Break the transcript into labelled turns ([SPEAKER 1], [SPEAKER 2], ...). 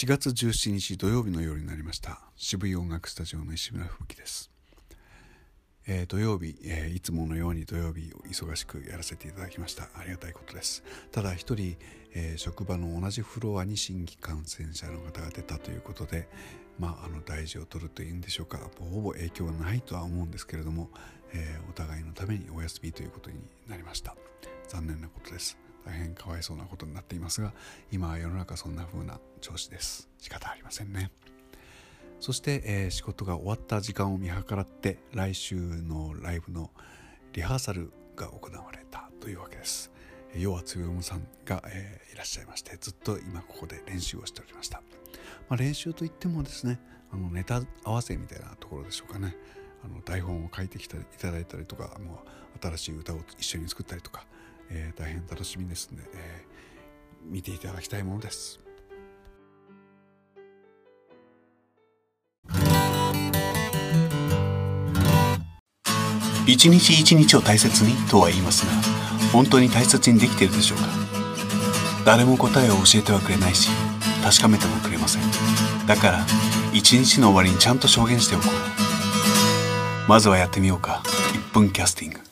[SPEAKER 1] 4月17日土曜日の夜になりました。渋谷音楽スタジオの石村吹雪です、えー、土曜日、えー、いつものように土曜日忙しくやらせていただきました。ありがたいことです。ただ一人、えー、職場の同じフロアに新規感染者の方が出たということでまああの大事を取るというんでしょうか。ほぼ影響はないとは思うんですけれども、えお互いのためにお休みということになりました。残念なことです。大変かわいそうなことになっていますが今は世の中そんな風な調子です。仕方ありませんね。そして、えー、仕事が終わった時間を見計らって来週のライブのリハーサルが行われたというわけです。要はつよむさんが、えー、いらっしゃいましてずっと今ここで練習をしておりました、まあ、練習といってもですねあのネタ合わせみたいなところでしょうかね。あの台本を書いてきていただいたりとかもう新しい歌を一緒に作ったりとかえー、大変楽しみですので、えー、見ていただきたいものです。
[SPEAKER 2] 一日一日を大切にとは言いますが本当に大切にできているでしょうか？誰も答えを教えてはくれないし確かめてもくれません。だから一日の終わりにちゃんと証言しておこう。まずはやってみようか。1分キャスティング。